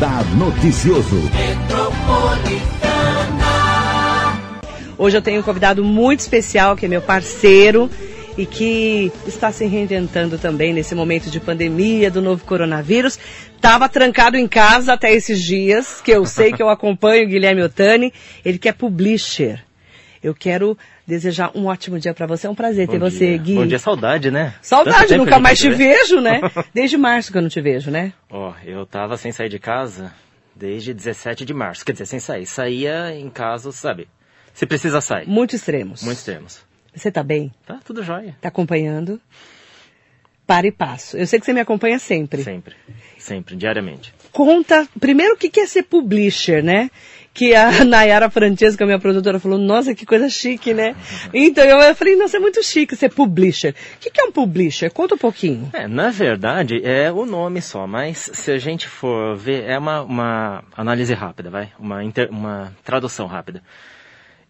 Radar Noticioso. Hoje eu tenho um convidado muito especial, que é meu parceiro e que está se reinventando também nesse momento de pandemia do novo coronavírus. Estava trancado em casa até esses dias, que eu sei que eu acompanho o Guilherme Otani, ele que é publisher. Eu quero desejar um ótimo dia para você. É um prazer Bom ter dia. você, Gui. Bom dia, saudade, né? Saudade, nunca mais te vejo, né? Desde março que eu não te vejo, né? Ó, eu tava sem sair de casa desde 17 de março. Quer dizer, sem sair. Saía em casos, sabe? Se precisa sair. Muito extremos. Muitos termos. Você tá bem? Tá tudo jóia. Tá acompanhando? Para e passo. Eu sei que você me acompanha sempre. Sempre. Sempre, diariamente. Conta, primeiro, o que é ser publisher, né? Que a Nayara Francesca, minha produtora, falou, nossa, que coisa chique, né? Então eu falei, nossa, é muito chique ser publisher. O que que é um publisher? Conta um pouquinho. É, na verdade, é o nome só, mas se a gente for ver, é uma, uma análise rápida, vai? Uma, inter- uma tradução rápida.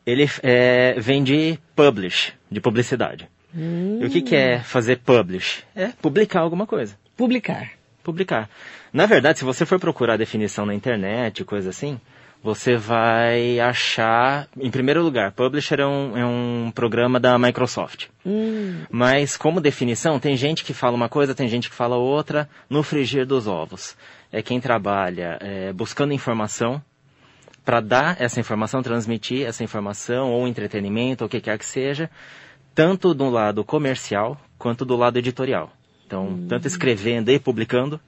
Ele é, vem de publish, de publicidade. E o que, que é fazer publish? É publicar alguma coisa. Publicar. publicar. Na verdade, se você for procurar a definição na internet, coisa assim, você vai achar, em primeiro lugar, Publisher é um, é um programa da Microsoft. Hum, Mas como definição, tem gente que fala uma coisa, tem gente que fala outra, no frigir dos ovos. É quem trabalha é, buscando informação para dar essa informação, transmitir essa informação, ou entretenimento, ou o que quer que seja, tanto do lado comercial quanto do lado editorial. Então, tanto escrevendo e publicando,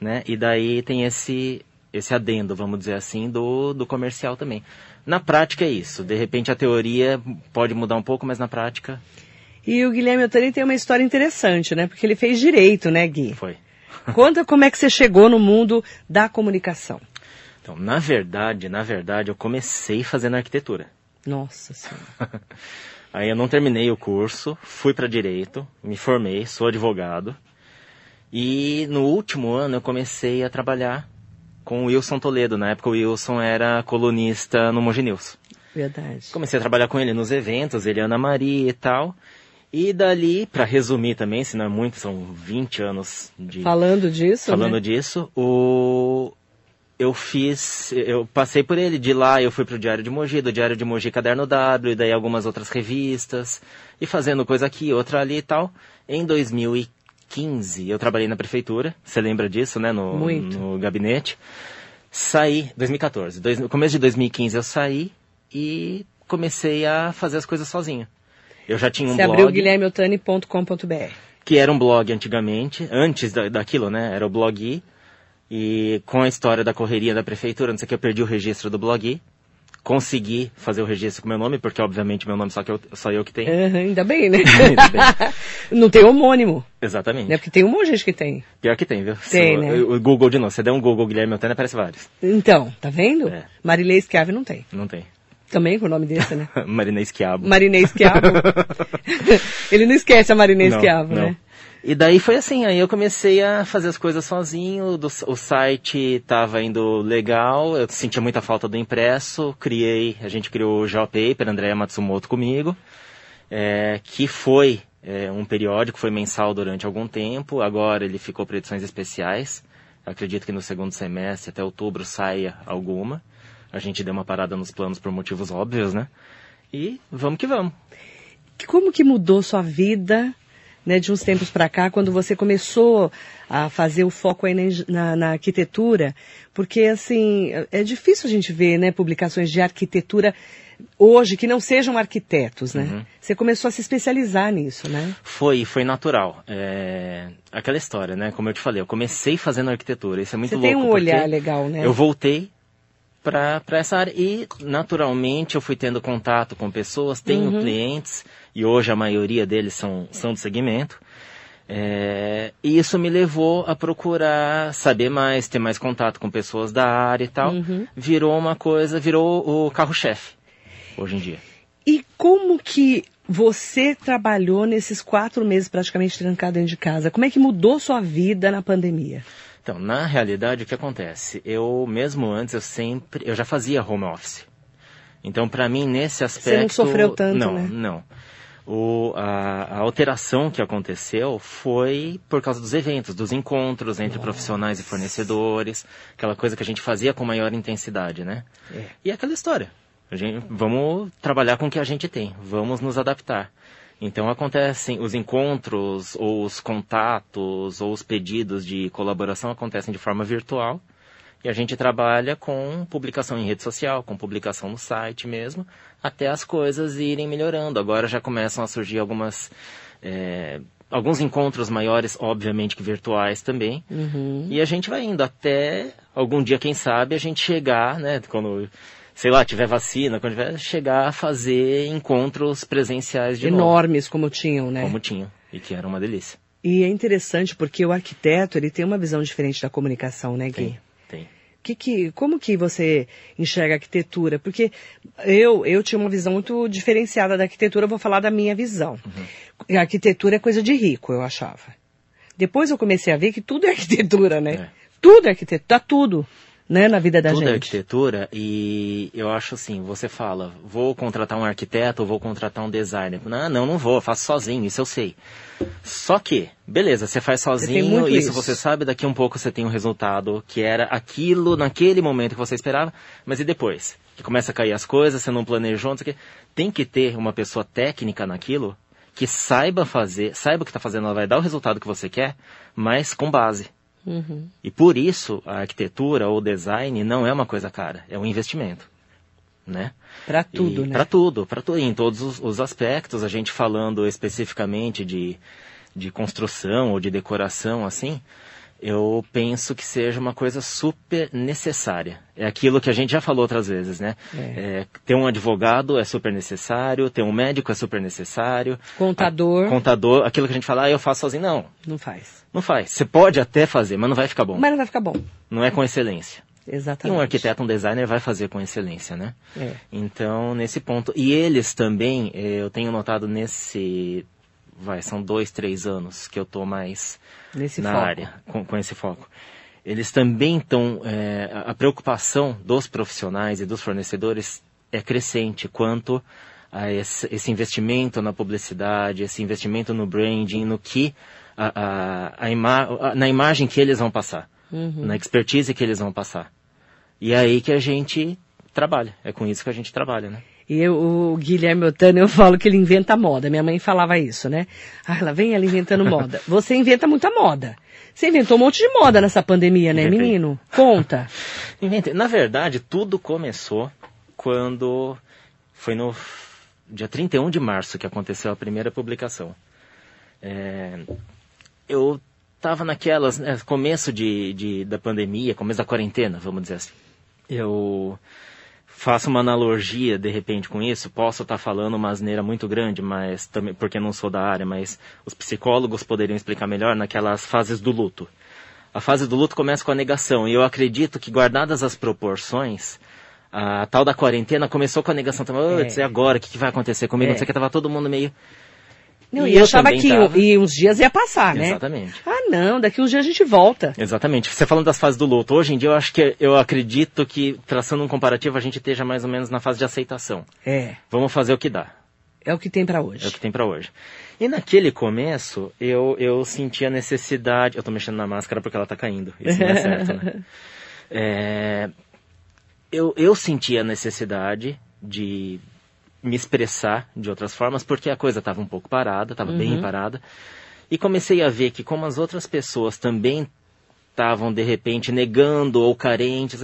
né? E daí tem esse esse adendo, vamos dizer assim, do, do comercial também. Na prática é isso. De repente a teoria pode mudar um pouco, mas na prática E o Guilherme Otani tem uma história interessante, né? Porque ele fez direito, né, Gui? foi. Conta como é que você chegou no mundo da comunicação. Então, na verdade, na verdade, eu comecei fazendo arquitetura. Nossa Senhora. Aí eu não terminei o curso, fui para direito, me formei, sou advogado. E no último ano eu comecei a trabalhar com o Wilson Toledo. Na época o Wilson era colunista no Mogi News. Verdade. Comecei a trabalhar com ele nos eventos, ele Ana Maria e tal. E dali, para resumir também, se não é muito, são 20 anos de Falando disso, falando né? disso, o eu fiz, eu passei por ele, de lá eu fui pro Diário de Mogi, do Diário de Mogi Caderno W, e daí algumas outras revistas, e fazendo coisa aqui, outra ali e tal. Em 2015, eu trabalhei na prefeitura, você lembra disso, né, no, Muito. no gabinete. Saí, 2014, dois, no começo de 2015 eu saí e comecei a fazer as coisas sozinho. Eu já tinha um Você blog abriu guilhermeotani.com.br. que era um blog antigamente, antes da, daquilo, né? Era o blog e com a história da correria da prefeitura, não sei o que, eu perdi o registro do blog. Consegui fazer o registro com meu nome, porque obviamente meu nome só, que eu, só eu que tenho. Aham, ainda bem, né? Ainda bem. Não tem homônimo, Exatamente. né? Porque tem um monte de gente que tem. Pior que tem, viu? Tem, Se né? o, Google de novo, você der um Google Guilherme Altana, aparece vários. Então, tá vendo? É. Marilei Schiave não tem. Não tem. Também com o nome desse, né? Marinês Quiabo. Marinês Schiavo. Ele não esquece a Marinês Não, Schiavo, não. E daí foi assim, aí eu comecei a fazer as coisas sozinho, do- o site estava indo legal, eu sentia muita falta do impresso, criei, a gente criou o Geopaper, Andréa Matsumoto comigo, é, que foi é, um periódico, foi mensal durante algum tempo, agora ele ficou para edições especiais, acredito que no segundo semestre, até outubro, saia alguma, a gente deu uma parada nos planos por motivos óbvios, né? E vamos que vamos. Como que mudou sua vida, né, de uns tempos para cá, quando você começou a fazer o foco aí na, na- arquitetura? Porque, assim, é- é difícil a gente ver, né, publicações de arquitetura hoje que não sejam arquitetos, né? Uhum. Você começou a se especializar nisso, né? Foi, foi natural. É, aquela história, né? Como eu te falei, eu comecei fazendo arquitetura. Isso é muito Você louco. tem um olhar legal, né? Eu voltei para essa área e, naturalmente, eu fui tendo contato com pessoas, tenho Uhum. clientes, e hoje a maioria deles são, são do segmento. É, e isso me levou a procurar saber mais, ter mais contato com pessoas da área e tal. Uhum. Virou uma coisa, virou o carro-chefe, hoje em dia. E como que você trabalhou nesses quatro meses praticamente trancado dentro de casa? Como é que mudou sua vida na pandemia? Então, na realidade, o que acontece? Eu, mesmo antes, eu sempre, eu já fazia home office. Então, para mim, nesse aspecto... não sofreu tanto, não, né? Não, o, a, a, alteração que aconteceu foi por causa dos eventos, dos encontros entre Nossa. profissionais e fornecedores, aquela coisa que a gente fazia com maior intensidade, né? É. E aquela história. Gente, vamos trabalhar com o que a gente tem, vamos nos adaptar. Então acontecem os encontros, ou os contatos, ou os pedidos de colaboração acontecem de forma virtual. E a gente trabalha com publicação em rede social, com publicação no site mesmo, até as coisas irem melhorando. Agora já começam a surgir algumas. É, alguns encontros maiores, obviamente que virtuais também. Uhum. E a gente vai indo até algum dia, quem sabe, a gente chegar, né? Quando sei lá, tiver vacina, quando tiver, chegar a fazer encontros presenciais de Enormes, novo. como tinham, né? Como tinham, e que era uma delícia. E é interessante porque o arquiteto, ele tem uma visão diferente da comunicação, né, Gui? Que, que, como que você enxerga a arquitetura? Porque eu, eu tinha uma visão muito diferenciada da arquitetura, vou falar da minha visão. Uhum. A arquitetura é coisa de rico, eu achava. Depois eu comecei a ver que tudo é arquitetura, né? É. Tudo é arquitetura, tá tudo né, na vida da Tudo gente. é arquitetura e eu acho assim, você fala, vou contratar um arquiteto ou vou contratar um designer. Não, não, não vou, faço sozinho, isso eu sei. Só que, beleza, você faz sozinho, isso, isso você sabe, daqui a um pouco você tem um resultado que era aquilo naquele momento que você esperava, mas e depois? Que começa a cair as coisas, você não planejou, não sei o quê. Tem que ter uma pessoa técnica naquilo que saiba fazer, saiba o que está fazendo, ela vai dar o resultado que você quer, mas com base. Uhum. E por isso a arquitetura ou design não é uma coisa cara, é um investimento. Né? Para tudo, e, né? Para tudo, para tudo, em todos os, os, aspectos, a gente falando especificamente de, de construção ou de decoração, assim, eu penso que seja uma coisa super necessária. É aquilo que a gente já falou outras vezes, né? É. É, ter um advogado é super necessário, ter um médico é super necessário. Contador. A, contador, aquilo que a gente fala, ah, eu faço sozinho. Não. Não faz. Não faz. Você pode até fazer, mas não vai ficar bom. Mas não vai ficar bom. Não é com excelência. Exatamente. E um arquiteto, um designer vai fazer com excelência, né? É. Então, nesse ponto. E eles também, eh, eu tenho notado nesse vai, são dois, três anos que eu estou mais Nesse na foco. área, com, com, esse foco. Eles também estão, é, a preocupação dos profissionais e dos fornecedores é crescente quanto a esse, esse investimento na publicidade, esse investimento no branding, no que, a, a, a ima, na imagem que eles vão passar, uhum. na expertise que eles vão passar. E é aí que a gente trabalha, é com isso que a gente trabalha, né? E eu, o Guilherme Otano, eu falo que ele inventa moda. Minha mãe falava isso, né? Ah, ela vem ela inventando moda. Você inventa muita moda. Você inventou um monte de moda nessa pandemia, né, Inventei. menino? Conta. Inventei. Na verdade, tudo começou quando foi no dia 31 de março que aconteceu a primeira publicação. É, eu estava naquelas, né, começo de, de, da pandemia, começo da quarentena, vamos dizer assim. Eu faço uma analogia de repente com isso, posso estar tá falando uma asneira muito grande, mas também porque não sou da área, mas os psicólogos poderiam explicar melhor naquelas fases do luto. A fase do luto começa com a negação, e eu acredito que guardadas as proporções, a tal da quarentena começou com a negação também. Oh, é. e agora? O que, que vai acontecer comigo? É. Não sei que tava todo mundo meio não, e, eu achava que tava... e uns dias ia passar, né? Exatamente. Ah, não, daqui uns dias a gente volta. Exatamente. Você falando das fases do luto, hoje em dia eu acho que eu acredito que traçando um comparativo a gente esteja mais ou menos na fase de aceitação. É. Vamos fazer o que dá. É o que tem para hoje. É o que tem para hoje. E naquele começo, eu, eu senti a necessidade. Eu tô mexendo na máscara porque ela tá caindo. Isso não é certo, né? É, eu, eu senti a necessidade de me expressar de outras formas, porque a coisa estava um pouco parada, estava uhum. bem parada. E comecei a ver que como as outras pessoas também estavam, de repente, negando ou carentes,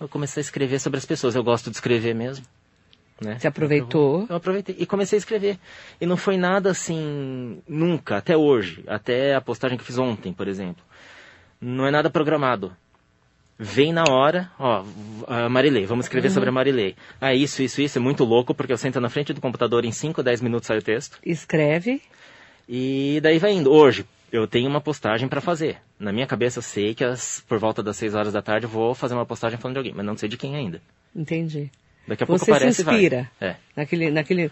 eu comecei a escrever sobre as pessoas. Eu gosto de escrever mesmo. Né? Você aproveitou? Eu, eu aproveitei e comecei a escrever. E não foi nada assim, nunca, até hoje, até a postagem que fiz ontem, por exemplo. Não é nada programado vem na hora, ó, a Marilei, vamos escrever uhum. sobre a Marilei. Ah, isso, isso, isso, é muito louco, porque eu sento na frente do computador em 5, 10 minutos sai o texto. Escreve. E daí vai indo. Hoje, eu tenho uma postagem para fazer. Na minha cabeça eu sei que as, por volta das 6 horas da tarde eu vou fazer uma postagem falando de alguém, mas não sei de quem ainda. Entendi. Daqui a pouco Você aparece se inspira. É. Naquele, naquele,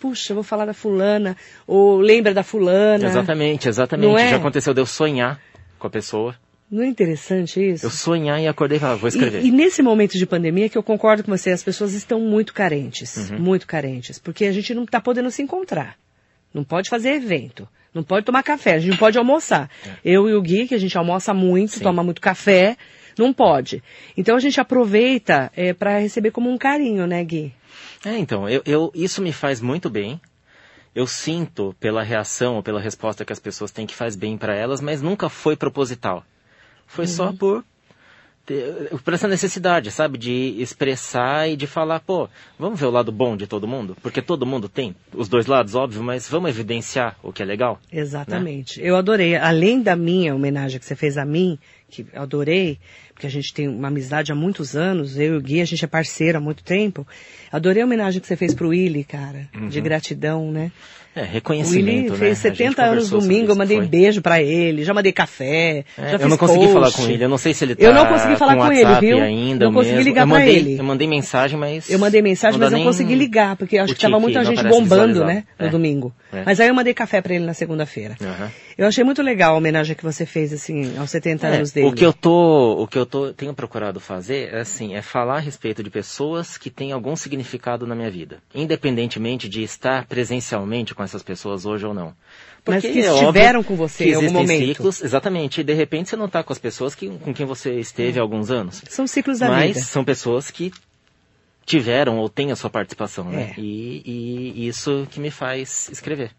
puxa, eu vou falar da fulana, ou lembra da fulana. Exatamente, exatamente. É? Já aconteceu de eu sonhar com a pessoa. Não é interessante isso? Eu sonhar e acordei e falar, vou escrever. E, e, nesse momento de pandemia, que eu concordo com você, as pessoas estão muito carentes, uhum. muito carentes, porque a gente não está podendo se encontrar. Não pode fazer evento. Não pode tomar café, a gente não pode almoçar. Eu e o Gui, que a gente almoça muito, Sim. toma muito café, não pode. Então a gente aproveita é, para receber como um carinho, né, Gui? É, então, eu, eu- isso me faz muito bem. Eu sinto pela reação ou pela resposta que as pessoas têm que faz bem para elas, mas nunca foi proposital. Foi só por ter- por essa necessidade, sabe, de expressar e de falar, pô, vamos ver o lado bom de todo mundo, porque todo mundo tem os dois lados, óbvio, mas vamos evidenciar o que é legal. Exatamente. Eu adorei. Além da minha homenagem que você fez a mim, que eu adorei, porque a gente tem uma amizade há muitos anos, eu e o Gui, a gente é parceiro há muito tempo. Adorei a homenagem que você fez pro Willy, cara, de gratidão, né? É, O Willy reconhecimento, né? fez A gente 70 anos domingo, eu mandei foi. beijo pra ele, já mandei café, É, já eu fiz não consegui post. falar com ele, eu não sei se ele tá Eu não consegui falar com ele, WhatsApp viu? ainda Não consegui mesmo. ligar eu mandei, ele. Eu mandei mensagem, mas... Eu mandei mensagem, mas não nem consegui ligar, porque eu acho o que tava muita gente bombando, né, no É. domingo. É. Mas aí eu mandei café pra ele na segunda-feira. Aham. Eu achei muito legal a homenagem que você fez, assim, aos 70 É, anos dele. O que eu tô, o que eu tô, tenho procurado fazer é assim, é falar a respeito de pessoas que têm algum significado na minha vida, independentemente de estar presencialmente com essas pessoas hoje ou não. Mas Porque que é estiveram com você em algum momento. ciclos, exatamente, e de repente você não está com as pessoas que, com quem você esteve há alguns anos. São ciclos da Mas vida. são pessoas que tiveram ou têm a sua participação, né? É. E, e isso que me faz escrever.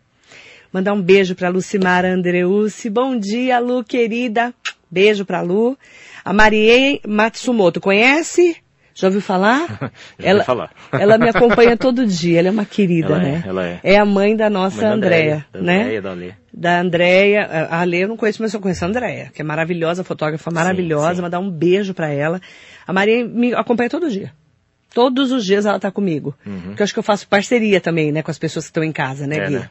Mandar um beijo pra Lucimara Andreucci. Bom dia, Lu, querida. Beijo pra Lu. A Marie Matsumoto, conhece? Já ouviu falar? Já ouvi falar. ela me acompanha todo dia, ela é uma querida, Ela é, né? ela é. a mãe da nossa Mãe Andréia, da né? Andréia, da Lê. da Andréia. A Lê eu não conheço, mas eu conheço a Andréia, que é maravilhosa, fotógrafa maravilhosa. sim. Mandar um beijo pra ela. A Maria me acompanha todo dia. Todos os dias ela tá comigo. Porque eu acho que eu faço parceria também, né, com as pessoas que estão em casa, né, Uhum. É, Gui? né?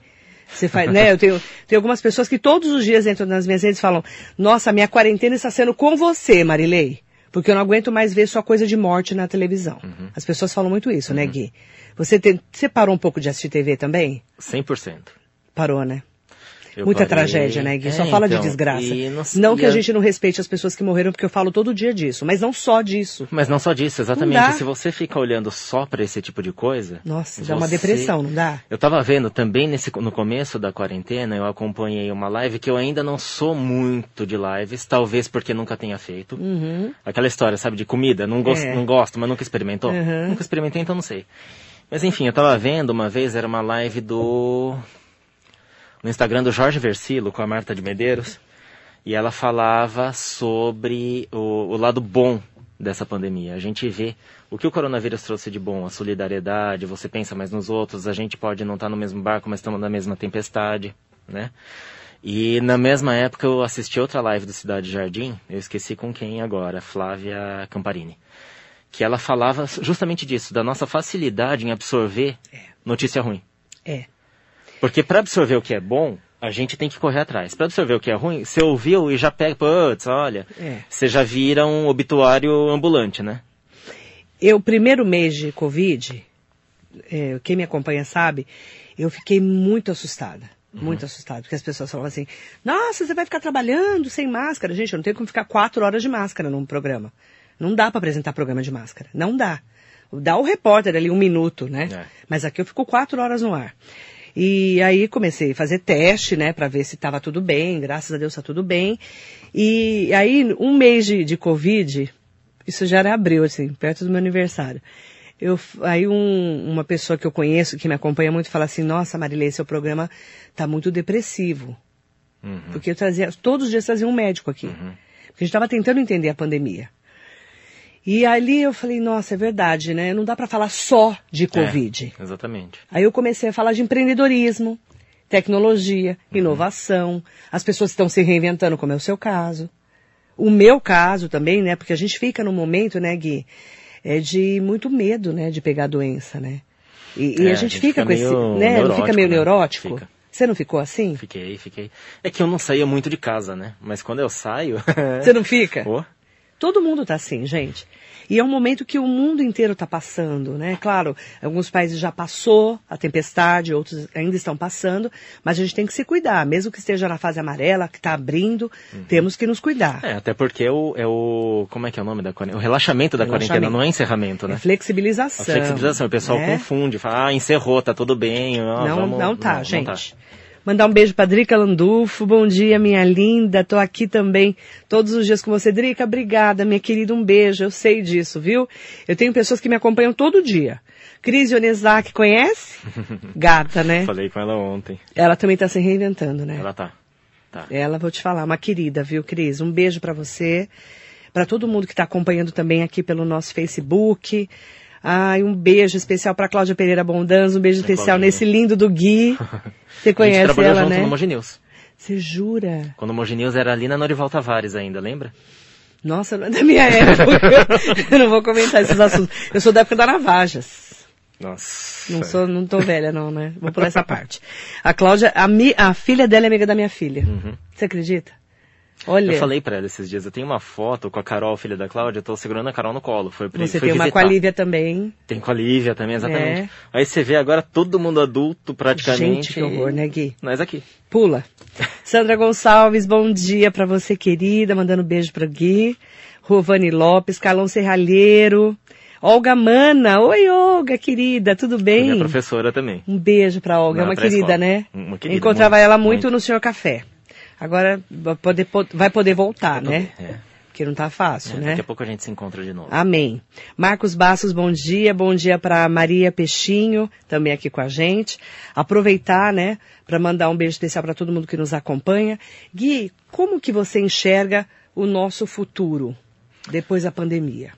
Você faz, né? Eu tenho, tenho algumas pessoas que todos os dias entram nas minhas redes e falam: Nossa, minha quarentena está sendo com você, Marilei. Porque eu não aguento mais ver só coisa de morte na televisão. Uhum. As pessoas falam muito isso, né, Gui? Você, tem, você parou um pouco de assistir TV também? 100%. Parou, né? Eu Muita parei. tragédia, né, Gui? É, Só fala de então, desgraça. e Não, não- que a a- gente não respeite as pessoas que morreram, porque eu falo todo dia disso. Mas não só disso. Mas não só disso, exatamente. Se você fica olhando só para esse tipo de coisa. Nossa, dá uma depressão, não dá? Eu tava vendo também nesse, no começo da quarentena, eu acompanhei uma live que eu ainda não sou muito de lives, talvez porque nunca tenha feito. Uhum. Aquela história, sabe, de comida, não, gosto, É. não gosto, mas nunca experimentou. Uhum. Nunca experimentei, então não sei. Mas enfim, eu tava vendo uma vez, era uma live do. No Instagram do Jorge Versilo com a Marta de Medeiros. E ela falava sobre o, o lado bom dessa pandemia. A gente vê o que o coronavírus trouxe de bom, a solidariedade, você pensa mais nos outros, a gente pode não estar no mesmo barco, mas estamos na mesma tempestade, né? E na mesma época eu assisti outra live do Cidade Jardim, eu esqueci com quem agora, Flávia Camparini, que ela falava justamente disso, da nossa facilidade em absorver notícia ruim. É. Porque para absorver o que é bom, a gente tem que correr atrás. Para absorver o que é ruim, você ouviu e já pega, putz, olha, É. você já vira um obituário ambulante, né? Eu, primeiro mês de Covid, é, quem me acompanha sabe, eu fiquei muito assustada. Muito assustada, porque as pessoas falavam assim, nossa, você vai ficar trabalhando sem máscara. Gente, eu não tenho como ficar quatro horas de máscara num programa. Não dá para apresentar programa de máscara. Não dá. Dá o repórter ali um minuto, né? É. Mas aqui eu fico quatro horas no ar. E aí comecei a fazer teste, né, para ver se estava tudo bem. Graças a Deus está tudo bem. E aí, um mês de, de Covid, isso já era abril, assim, perto do meu aniversário. Eu, aí um- uma pessoa que eu conheço, que me acompanha muito, fala assim, nossa, Marilei, seu programa tá muito depressivo. Uhum. Porque eu trazia, todos os dias trazia um médico aqui. Porque a gente estava tentando entender a pandemia. E ali eu falei, nossa, é verdade, né? Não dá para falar só de Covid. É, exatamente. Aí eu comecei a falar de empreendedorismo, tecnologia, inovação. As pessoas estão se reinventando, como é o seu caso. O meu caso também, né? Porque a gente fica num momento, né, Gui, é de muito medo, né, de pegar a doença, né? E, e É, a gente fica com esse, né? Não fica meio né? neurótico? Fica. Você não ficou assim? Fiquei, fiquei. É que eu não saía muito de casa, né? Mas quando eu saio. Você não fica? Pô, Todo mundo está assim, gente. E é um momento que o mundo inteiro está passando, né? Claro, alguns países já passou a tempestade, outros ainda estão passando, mas a gente tem que se cuidar, mesmo que esteja na fase amarela, que está abrindo, uhum. temos que nos cuidar. É, até porque é o, é o como é que é o nome da quarentena? O relaxamento da relaxamento. quarentena, não é encerramento, né? É flexibilização. A flexibilização, o pessoal né? confunde, fala, ah, encerrou, tá tudo bem. não, vamos, não tá, não, gente. Não tá. Mandar um beijo para Drica Landulfo. Bom dia, minha linda. Tô aqui também todos os dias com você. Drica, obrigada, minha querida. Um beijo. Eu sei disso, viu? Eu tenho pessoas que me acompanham todo dia. Cris Ionezak, conhece? Gata, né? Falei com ela ontem. Ela também tá se reinventando, né? Ela tá. tá. Ela, vou te falar, uma querida, viu, Cris? Um beijo para você. Para todo mundo que está acompanhando também aqui pelo nosso Facebook. Ai, um beijo especial para Cláudia Pereira Bondanza, um beijo é especial Claudinha. nesse lindo do Gui. Você conhece a gente ela, junto né? no Moginews. Você jura? Quando o Moginews era ali na Norival Tavares ainda, lembra? Nossa, não é da minha época. eu não vou comentar esses assuntos. Eu sou da época da Navajas. Nossa. Não sou, não tô velha não, né? Vou por essa parte. A Cláudia, a, mi, a filha dela é amiga da minha filha. Uhum. Você acredita? Olha. Eu falei pra ela esses dias, eu tenho uma foto com a Carol, filha da Cláudia, eu tô segurando a Carol no colo. Foi, Você foi tem uma com a Lívia também. Tem com a Lívia também, exatamente. É. Aí você vê agora todo mundo adulto praticamente. Gente, que horror, né, Gui? Nós aqui. Pula. Sandra Gonçalves, bom dia pra você, querida, mandando beijo pro Gui. Rovani Lopes, Carlão Serralheiro. Olga Mana, oi Olga, querida, tudo bem? Minha professora também. Um beijo pra Olga, é uma querida, né? Uma querida, Encontrava muito, ela muito, muito no Senhor Café. Agora vai poder, vai poder voltar, vai né? Poder, é. Porque não tá fácil, é, né? Daqui a pouco a gente se encontra de novo. Amém. Marcos Bastos, bom dia. Bom dia para Maria Peixinho, também aqui com a gente. Aproveitar, né, para mandar um beijo especial para todo mundo que nos acompanha. Gui, como que você enxerga o nosso futuro depois da pandemia?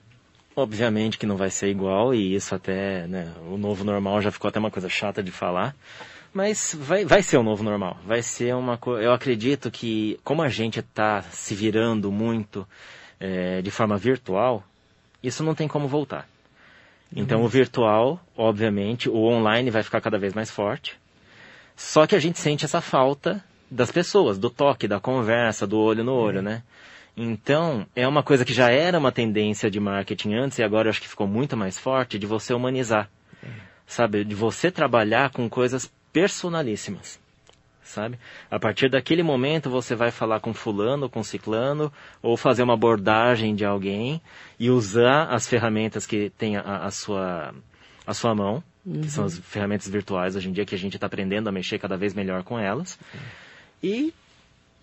Obviamente que não vai ser igual e isso até, né, o novo normal já ficou até uma coisa chata de falar. Mas vai, vai ser o novo normal. Vai ser uma coisa. Eu acredito que, como a gente está se virando muito é, de forma virtual, isso não tem como voltar. Então, uhum. o virtual, obviamente, o online vai ficar cada vez mais forte. Só que a gente sente essa falta das pessoas, do toque, da conversa, do olho no olho, uhum. né? Então, é uma coisa que já era uma tendência de marketing antes e agora eu acho que ficou muito mais forte de você humanizar. Uhum. Sabe? De você trabalhar com coisas personalíssimas. Sabe? A partir daquele momento você vai falar com fulano, com ciclano, ou fazer uma abordagem de alguém e usar as ferramentas que tem a, a sua, a sua mão, uhum. que são as uhum. ferramentas virtuais hoje em dia que a gente está aprendendo a mexer cada vez melhor com elas. Uhum. E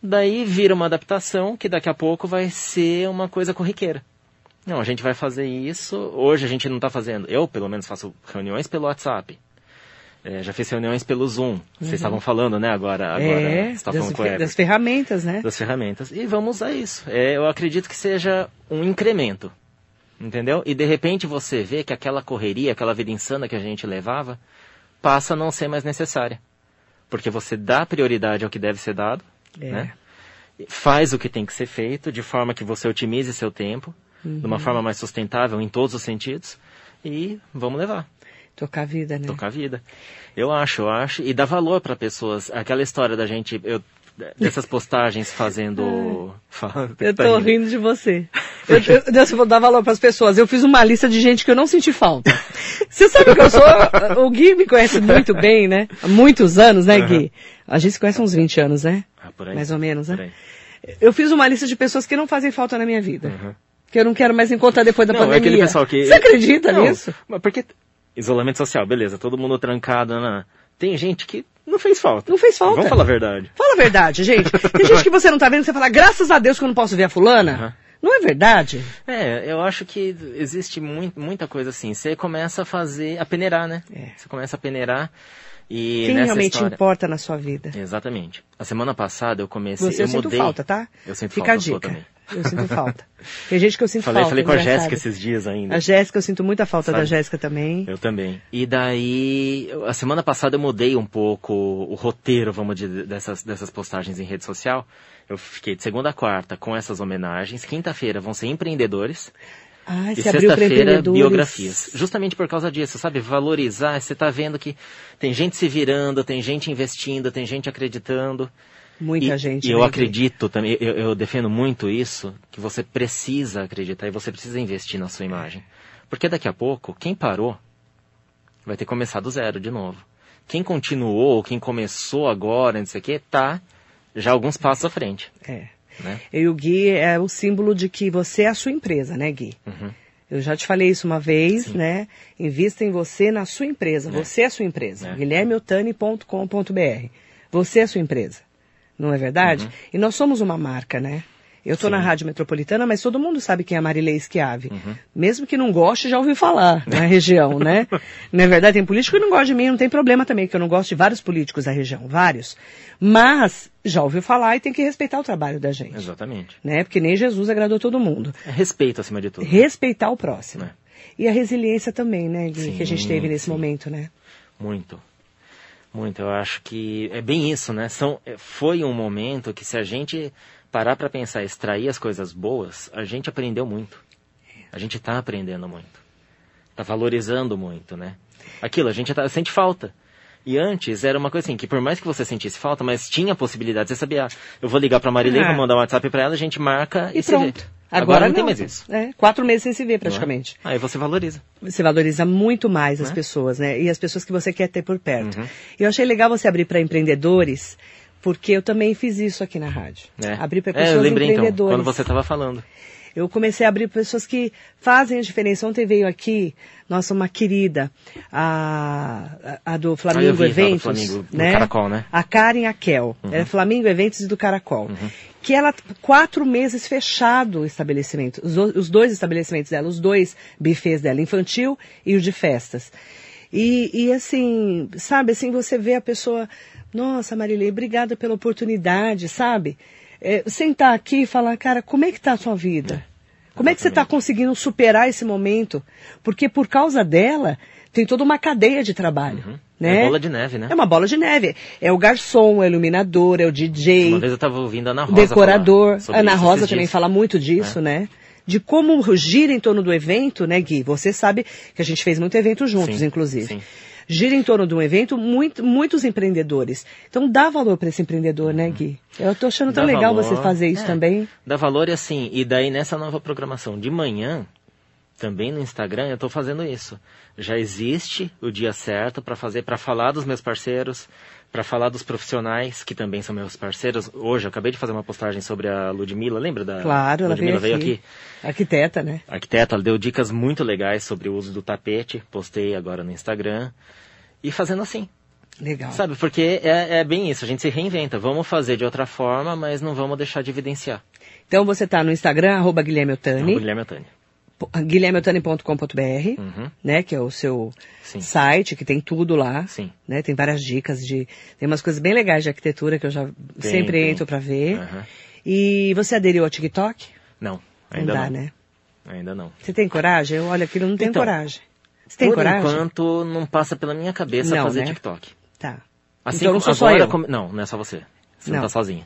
daí vira uma adaptação que daqui a pouco vai ser uma coisa corriqueira. Não, a gente vai fazer isso. Hoje a gente não está fazendo. Eu, pelo menos, faço reuniões pelo WhatsApp. É, já fiz reuniões pelo Zoom. Uhum. Vocês estavam falando, né, agora, agora é, das, fe das, ferramentas, né? Das ferramentas. E vamos usar isso. É, eu acredito que seja um incremento. Entendeu? E de repente você vê que aquela correria, aquela vida insana que a gente levava, passa a não ser mais necessária. Porque você dá prioridade ao que deve ser dado, é. né? Faz o que tem que ser feito, de forma que você otimize seu tempo, uhum. de uma uhum. forma mais sustentável em todos os sentidos, e vamos levar. Tocar a vida, né? Tocar a vida. Eu acho, eu acho. E dá valor para pessoas. Aquela história da gente. Eu, dessas postagens fazendo. eu tô rindo de você. Eu, eu, eu vou dar valor para as pessoas. Eu fiz uma lista de gente que eu não senti falta. Você sabe que eu sou. O Gui me conhece muito bem, né? Há muitos anos, né, Gui? A gente se conhece há uns 20 anos, né? Ah, por aí. Mais ou menos, né? Eu fiz uma lista de pessoas que não fazem falta na minha vida. Uhum. Que eu não quero mais encontrar depois da não, pandemia. É aquele pessoal que... Você acredita não, nisso? Mas porque Isolamento social, beleza, todo mundo trancado, né? Tem gente que não fez falta. Não fez falta. Vamos falar a verdade. Fala a verdade, gente. Tem gente que você não tá vendo, você fala, graças a Deus que eu não posso ver a fulana. Uhum. Não é verdade? É, eu acho que existe muito, muita coisa assim. Você começa a fazer, a peneirar, né? É. Você começa a peneirar. E Quem realmente história... importa na sua vida? Exatamente. A semana passada eu comecei, Você, eu, eu mudei. falta, tá? Eu sinto Fica falta, a dica. Eu sinto falta. Tem gente que eu sinto falei, falta. Falei com a Jéssica esses dias ainda. A Jéssica, eu sinto muita falta Sabe? da Jéssica também. Eu também. E daí, a semana passada eu mudei um pouco o roteiro, vamos dizer, dessas, dessas postagens em rede social. Eu fiquei de segunda a quarta com essas homenagens. Quinta-feira vão ser empreendedores. Ah, e sexta-feira, biografias. Justamente por causa disso, sabe? Valorizar, você está vendo que tem gente se virando, tem gente investindo, tem gente acreditando. Muita e, gente. E eu né, acredito também, eu, eu defendo muito isso, que você precisa acreditar e você precisa investir na sua imagem. Porque daqui a pouco, quem parou vai ter que começar do zero de novo. Quem continuou, quem começou agora, não sei o quê, tá já alguns passos à frente. É. Né? E o Gui é o símbolo de que você é a sua empresa, né, Gui? Uhum. Eu já te falei isso uma vez, Sim. né? Invista em você na sua empresa. É. Você é a sua empresa. É. guilhermeotani.com.br. Você é a sua empresa. Não é verdade? Uhum. E nós somos uma marca, né? Eu estou na Rádio Metropolitana, mas todo mundo sabe quem é a Marilei Schiave. Uhum. Mesmo que não goste, já ouviu falar na região, né? Não é verdade? Tem político que não gosta de mim, não tem problema também, que eu não gosto de vários políticos da região, vários. Mas já ouviu falar e tem que respeitar o trabalho da gente. Exatamente. Né? Porque nem Jesus agradou todo mundo. É respeito acima de tudo. Respeitar o próximo. É. E a resiliência também, né, Gui, Sim, que a gente teve nesse sim. momento, né? Muito. Muito. Eu acho que é bem isso, né? São, é, foi um momento que se a gente parar para pensar, extrair as coisas boas, a gente aprendeu muito. A gente está aprendendo muito. Está valorizando muito, né? Aquilo, a gente tá, sente falta. E antes era uma coisa assim, que por mais que você sentisse falta, mas tinha possibilidade. Você sabia, ah, eu vou ligar pra Marilei, Ah. vou mandar um WhatsApp pra ela, a gente marca e, E se vê. Pronto. Agora, não, tem mais isso. É, quatro meses sem se ver, não é? praticamente. Aí você valoriza. Você valoriza muito mais as Né? pessoas, né? E as pessoas que você quer ter por perto. Uhum. E eu achei legal você abrir para empreendedores, porque eu também fiz isso aqui na rádio. Né? Abrir para é, pessoas eu lembrei então, quando você estava falando. Eu comecei a abrir para pessoas que fazem a diferença. Ontem veio aqui, nossa, uma querida, a, a, a do Ah, eu vi, do Eventos, Flamingo, do né? Caracol, né? A Karen Akel, Uhum. é Flamingo Eventos e do Caracol. Que ela, quatro meses fechado o estabelecimento, os, os dois estabelecimentos dela, os dois bufês dela, infantil e o de festas. E, e assim, sabe, assim, você vê a pessoa, nossa, Marilei, obrigada pela oportunidade, sabe? É, sentar aqui e falar, cara, como é que tá a sua vida? Como é que você está conseguindo superar esse momento? Porque por causa dela, tem toda uma cadeia de trabalho. Né? É bola de neve, né? É uma bola de neve. É o garçom, é o iluminador, é o DJ, Uma vez eu estava ouvindo a Ana Rosa decorador. Ana Rosa também dias. fala muito disso, né? De como gira em torno do evento, né, Gui? Você sabe que a gente fez muito evento juntos, Sim, inclusive. sim. Gira em torno de um evento muito, muitos empreendedores. Então dá valor para esse empreendedor, né, Gui? Eu tô achando tão Dá legal valor. você fazer isso É, também. Dá valor e assim, e daí nessa nova programação de manhã, também no Instagram, eu estou fazendo isso. Já existe o dia certo para fazer, para falar dos meus parceiros, para falar dos profissionais, que também são meus parceiros. Hoje eu acabei de fazer uma postagem sobre a Ludmilla, lembra da Claro, ela Ludmilla veio veio aqui. aqui. Arquiteta, né? Arquiteta, ela deu dicas muito legais sobre o uso do tapete, postei agora no Instagram. E fazendo assim, Legal. sabe? Porque é, é bem isso, a gente se reinventa. Vamos fazer de outra forma, mas não vamos deixar de evidenciar. Então você tá no Instagram, arroba Guilherme Otani, Guilherme Otani. guilhermeotani.com.br, Uhum. né? Que é o seu Sim. site, que tem tudo lá. Sim. Né? Tem várias dicas de. Tem umas coisas bem legais de arquitetura que eu já Tem, sempre tem. entro para ver. Aham. E você aderiu ao TikTok? Não, ainda não não. dá, né? Ainda não. Você tem coragem? Eu olho aquilo, não tenho Então, coragem. Você tem Por coragem? enquanto, não passa pela minha cabeça Não, fazer né? TikTok. Tá. Assim então não como sou só agora eu. come- Não, não é só você. Você não, Não. tá sozinha.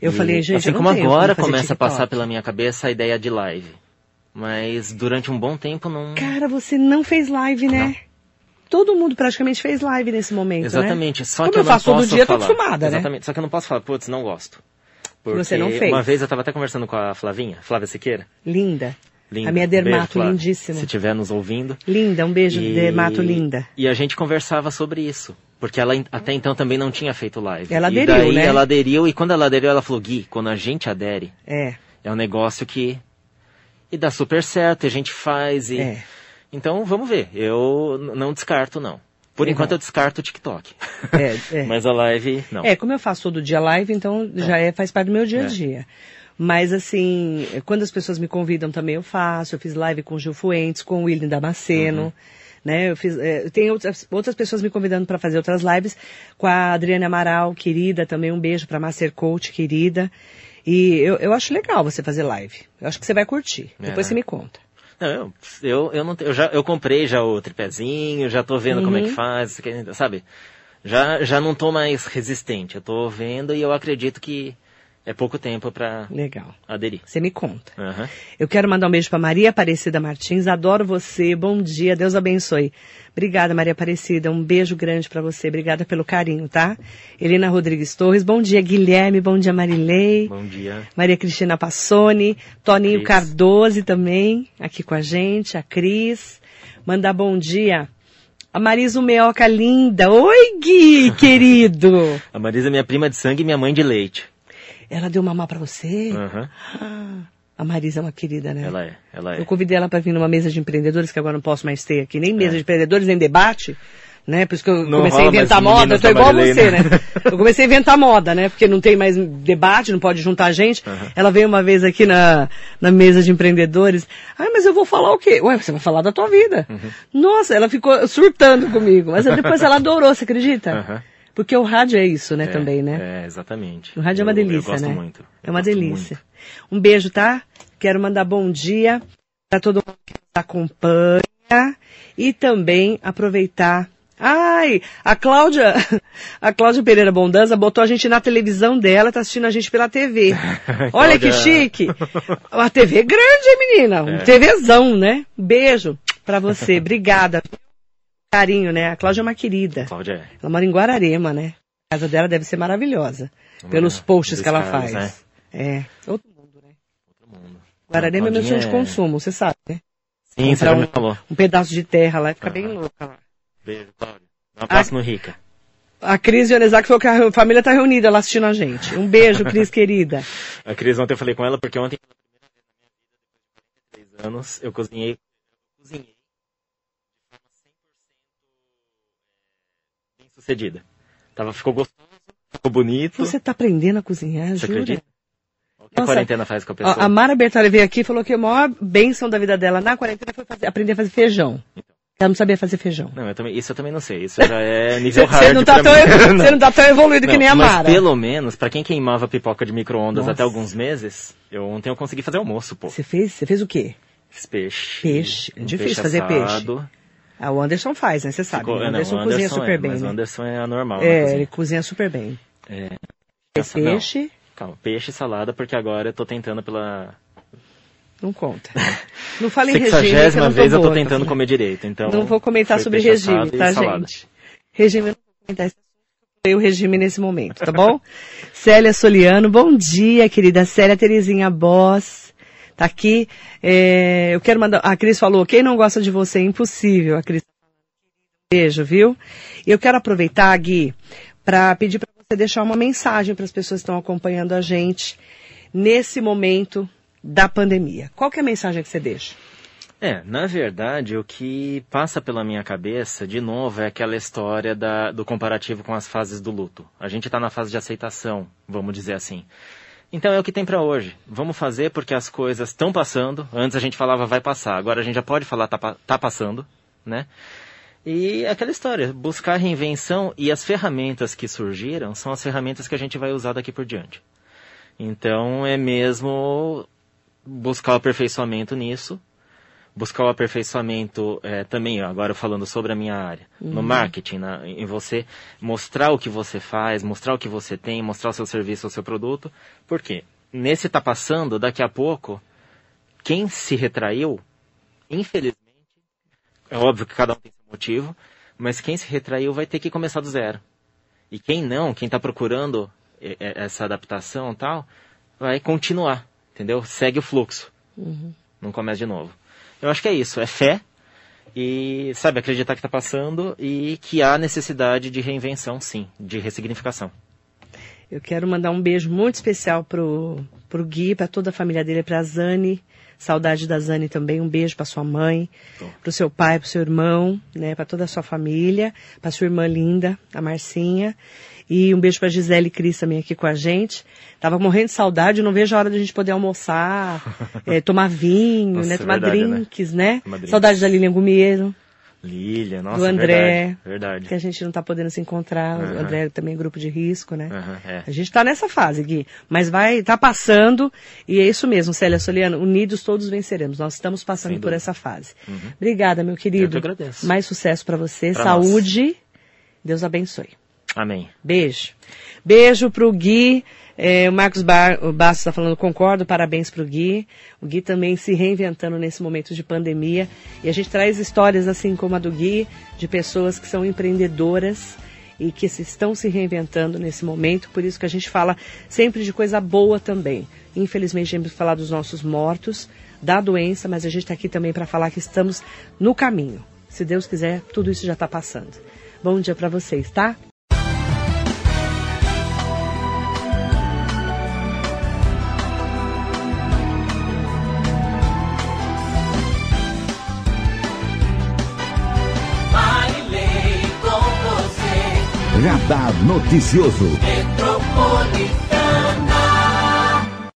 Eu E, falei, gente, Assim eu não como tenho agora como começa a passar TikTok. pela minha cabeça a ideia de live. Mas durante um bom tempo não. Cara, você não fez live, né? Todo mundo praticamente fez live nesse momento, né? Exatamente. Só Como que eu eu não faço todo posso dia, eu tô falar. acostumada, né? Exatamente. Só que eu não posso falar, putz, não gosto. Porque Você não fez. Uma vez eu tava até conversando com a Flavinha, Flávia Siqueira. Linda. Linda. A minha Beijo, dermato, Flávia, lindíssima. Se estiver nos ouvindo. Linda, um beijo, E- dermato linda. E a gente conversava sobre isso. Porque ela até então também não tinha feito live. Ela e aderiu, daí né? ela aderiu, e quando ela aderiu, ela falou, Gui, quando a gente adere, É, é um negócio que... E dá super certo, e a gente faz, e... é. Então, vamos ver. Eu não descarto, não. Por Legal. enquanto eu descarto o TikTok. É, é. Mas a live, não. É, como eu faço todo dia live, então já é, faz parte do meu dia a É. dia. Mas assim, quando as pessoas me convidam também eu faço. Eu fiz live com o Gil Fuentes, com o William Damasceno. Uhum. Né, eu fiz, é, tem outras, outras pessoas me convidando para fazer outras lives com a Adriana Amaral, querida, também um beijo para Master Coach, querida. E eu, eu acho legal você fazer live. Eu acho que você vai curtir. É, Depois né? você me conta. Não, eu, eu, não eu já eu comprei já o tripézinho, já tô vendo como é Uhum. que faz, isso aqui, sabe? Já já não tô mais resistente, eu tô vendo e eu acredito que é pouco tempo para Legal. aderir. Você me conta. Aham. Eu quero mandar um beijo para Maria Aparecida Martins. Adoro você. Bom dia. Deus abençoe. Obrigada, Maria Aparecida. Um beijo grande para você. Obrigada pelo carinho, tá? Helena Rodrigues Torres. Bom dia, Guilherme. Bom dia, Marilei. Bom dia. Maria Cristina Passoni. Toninho Cris. Cardoso também aqui com a gente. A Cris. Mandar bom dia. A Marisa Meoca linda. Oi, Gui, querido. A Marisa é minha prima de sangue e minha mãe de leite. Ela deu mamar para você? Ah, a Marisa é uma querida, né? Ela é, ela é. Eu convidei ela para vir numa mesa de empreendedores, que agora não posso mais ter aqui, nem mesa de empreendedores, nem debate, né? Por isso que eu Não comecei a inventar moda, eu tô igual a você, né? Eu comecei a inventar moda, né? Porque não tem mais debate, não pode juntar gente. Ela veio uma vez aqui na, na mesa de empreendedores. Ah, mas eu vou falar o quê? Ué, você vai falar da tua vida. Uhum. Nossa, ela ficou surtando comigo. Mas depois ela adorou, você acredita? Aham. Porque o rádio é isso, né, É, também, né? É, exatamente. O rádio é uma Eu- delícia, eu gosto né? muito. É uma delícia. muito. Um beijo, tá? Quero mandar bom dia para todo mundo que nos acompanha e também aproveitar. Ai, a Cláudia, a Cláudia Pereira Bondanza botou a gente na televisão dela, tá assistindo a gente pela TV. Olha que chique. A TV é grande, menina? Um É. TVzão, né? Beijo pra você. Obrigada. Carinho, né? A Cláudia é uma querida. Cláudia é. Ela mora em Guararema, né? A casa dela deve ser maravilhosa. Pelos É, posts que ela caras, faz. né? É. Outro mundo, né? Todo mundo. Guararema é meu sonho de é- consumo, você sabe, né? Sim, você Comprar me um- falou. Um pedaço de terra lá e fica Ah. bem louca lá. Beijo, Cláudia. Um abraço no Rica. A Cris e o Ionesac falou que a família tá reunida lá assistindo a gente. Um beijo, Cris, querida. A Cris, ontem eu falei com ela porque ontem, pela primeira vez na minha vida, depois de 43 anos, eu cozinhei, eu cozinhei de forma 100% bem sucedida. Tava, ficou gostoso, ficou bonito. Você tá aprendendo a cozinhar, Você jura? acredita? O que a quarentena faz com a pessoa? A, a Mara Bertali veio aqui e falou que a maior bênção da vida dela na quarentena foi fazer- aprender a fazer feijão. Ela não sabia fazer feijão. Não, eu também, isso eu também não sei. Isso já é nível Você hard não, tá tão, mim. você não tá tão evoluído que Não, nem a mas Mara. pelo menos, pra quem queimava pipoca de micro-ondas até alguns meses, eu ontem eu consegui fazer almoço, pô. Você fez, você fez o quê? Fiz peixe. Peixe. É um difícil peixe fazer peixe. Ah, o Anderson faz, né? Você sabe. Ficou- o é, não, Anderson o cozinha Anderson super é, bem, Mas o né? Anderson é anormal. É, cozinha. ele cozinha super bem. É. Fez Não, peixe, Calma, peixe e salada, porque agora eu tô tentando pela não conta. Não fale em regime, sexagésima não vez eu tô boa, tentando tá? comer direito, então... Não vou comentar sobre peixe regime, tá, gente? Regime, eu não vou comentar esse o regime nesse momento, tá bom? Célia Soliano, bom dia, querida Célia Terezinha Boss. Tá aqui. É, eu quero mandar. A Cris falou: quem não gosta de você é impossível. A Cris tá. Beijo, viu? Eu quero aproveitar, Gui, para pedir para você deixar uma mensagem para as pessoas que estão acompanhando a gente nesse momento da pandemia. Qual é a mensagem que você deixa? É, na verdade, o que passa pela minha cabeça, de novo, é aquela história da- do comparativo com as fases do luto. A gente está na fase de aceitação, vamos dizer assim. Então é o que tem para hoje. Vamos fazer porque as coisas estão passando. Antes a gente falava vai passar, agora a gente já pode falar tá, tá passando, né? E aquela história, buscar reinvenção e as ferramentas que surgiram são as ferramentas que a gente vai usar daqui por diante. Então é mesmo buscar o aperfeiçoamento nisso, buscar o aperfeiçoamento é, também, agora falando sobre a minha área, no marketing, na- em você mostrar o que você faz, mostrar o que você tem, mostrar o seu serviço, o seu produto. Por quê? Nesse tá passando, daqui a pouco, quem se retraiu, infelizmente, é óbvio que cada um tem seu motivo, mas quem se retraiu vai ter que começar do zero. E quem não, quem está procurando eh, eh, essa adaptação e tal, vai continuar, entendeu? Segue o fluxo. Não começa de novo. Eu acho que é isso, é fé e, sabe, acreditar que está passando e que há necessidade de reinvenção, sim, de ressignificação. Eu quero mandar um beijo muito especial pro, pro Gui, para toda a família dele, pra Zane. Saudade da Zane também. Um beijo para sua mãe, Tô. pro seu pai, pro seu irmão, né, para toda a sua família, para sua irmã linda, a Marcinha. E um beijo pra Gisele e Cris também aqui com a gente. Tava morrendo de saudade, não vejo a hora de a gente poder almoçar, eh, tomar vinho, Nossa, né, é tomar verdade, né? drinks, né? Tomar drinks. Saudade da Lilian Gumiero. Lília, nossa, do André, verdade. verdade. que a gente não tá podendo se encontrar. O Aham. André também é grupo de risco, né? Aham, é. A gente tá nessa fase, Gui. Mas vai, tá passando, e é isso mesmo, Célia Soliano. Unidos todos venceremos. Nós estamos passando Sem por dúvida. essa fase. Obrigada, meu querido. Eu que agradeço. Mais sucesso para você. Pra Saúde. Deus abençoe. Amém. Beijo. Beijo pro Gui. É, o Marcos Bastos está falando, concordo, parabéns para o Gui. O Gui também se reinventando nesse momento de pandemia. E a gente traz histórias assim como a do Gui, de pessoas que são empreendedoras e que se estão se reinventando nesse momento. Por isso que a gente fala sempre de coisa boa também. Infelizmente, temos que falar dos nossos mortos, da doença, mas a gente está aqui também para falar que estamos no caminho. Se Deus quiser, tudo isso já está passando. Bom dia para vocês, tá? Radar Noticioso.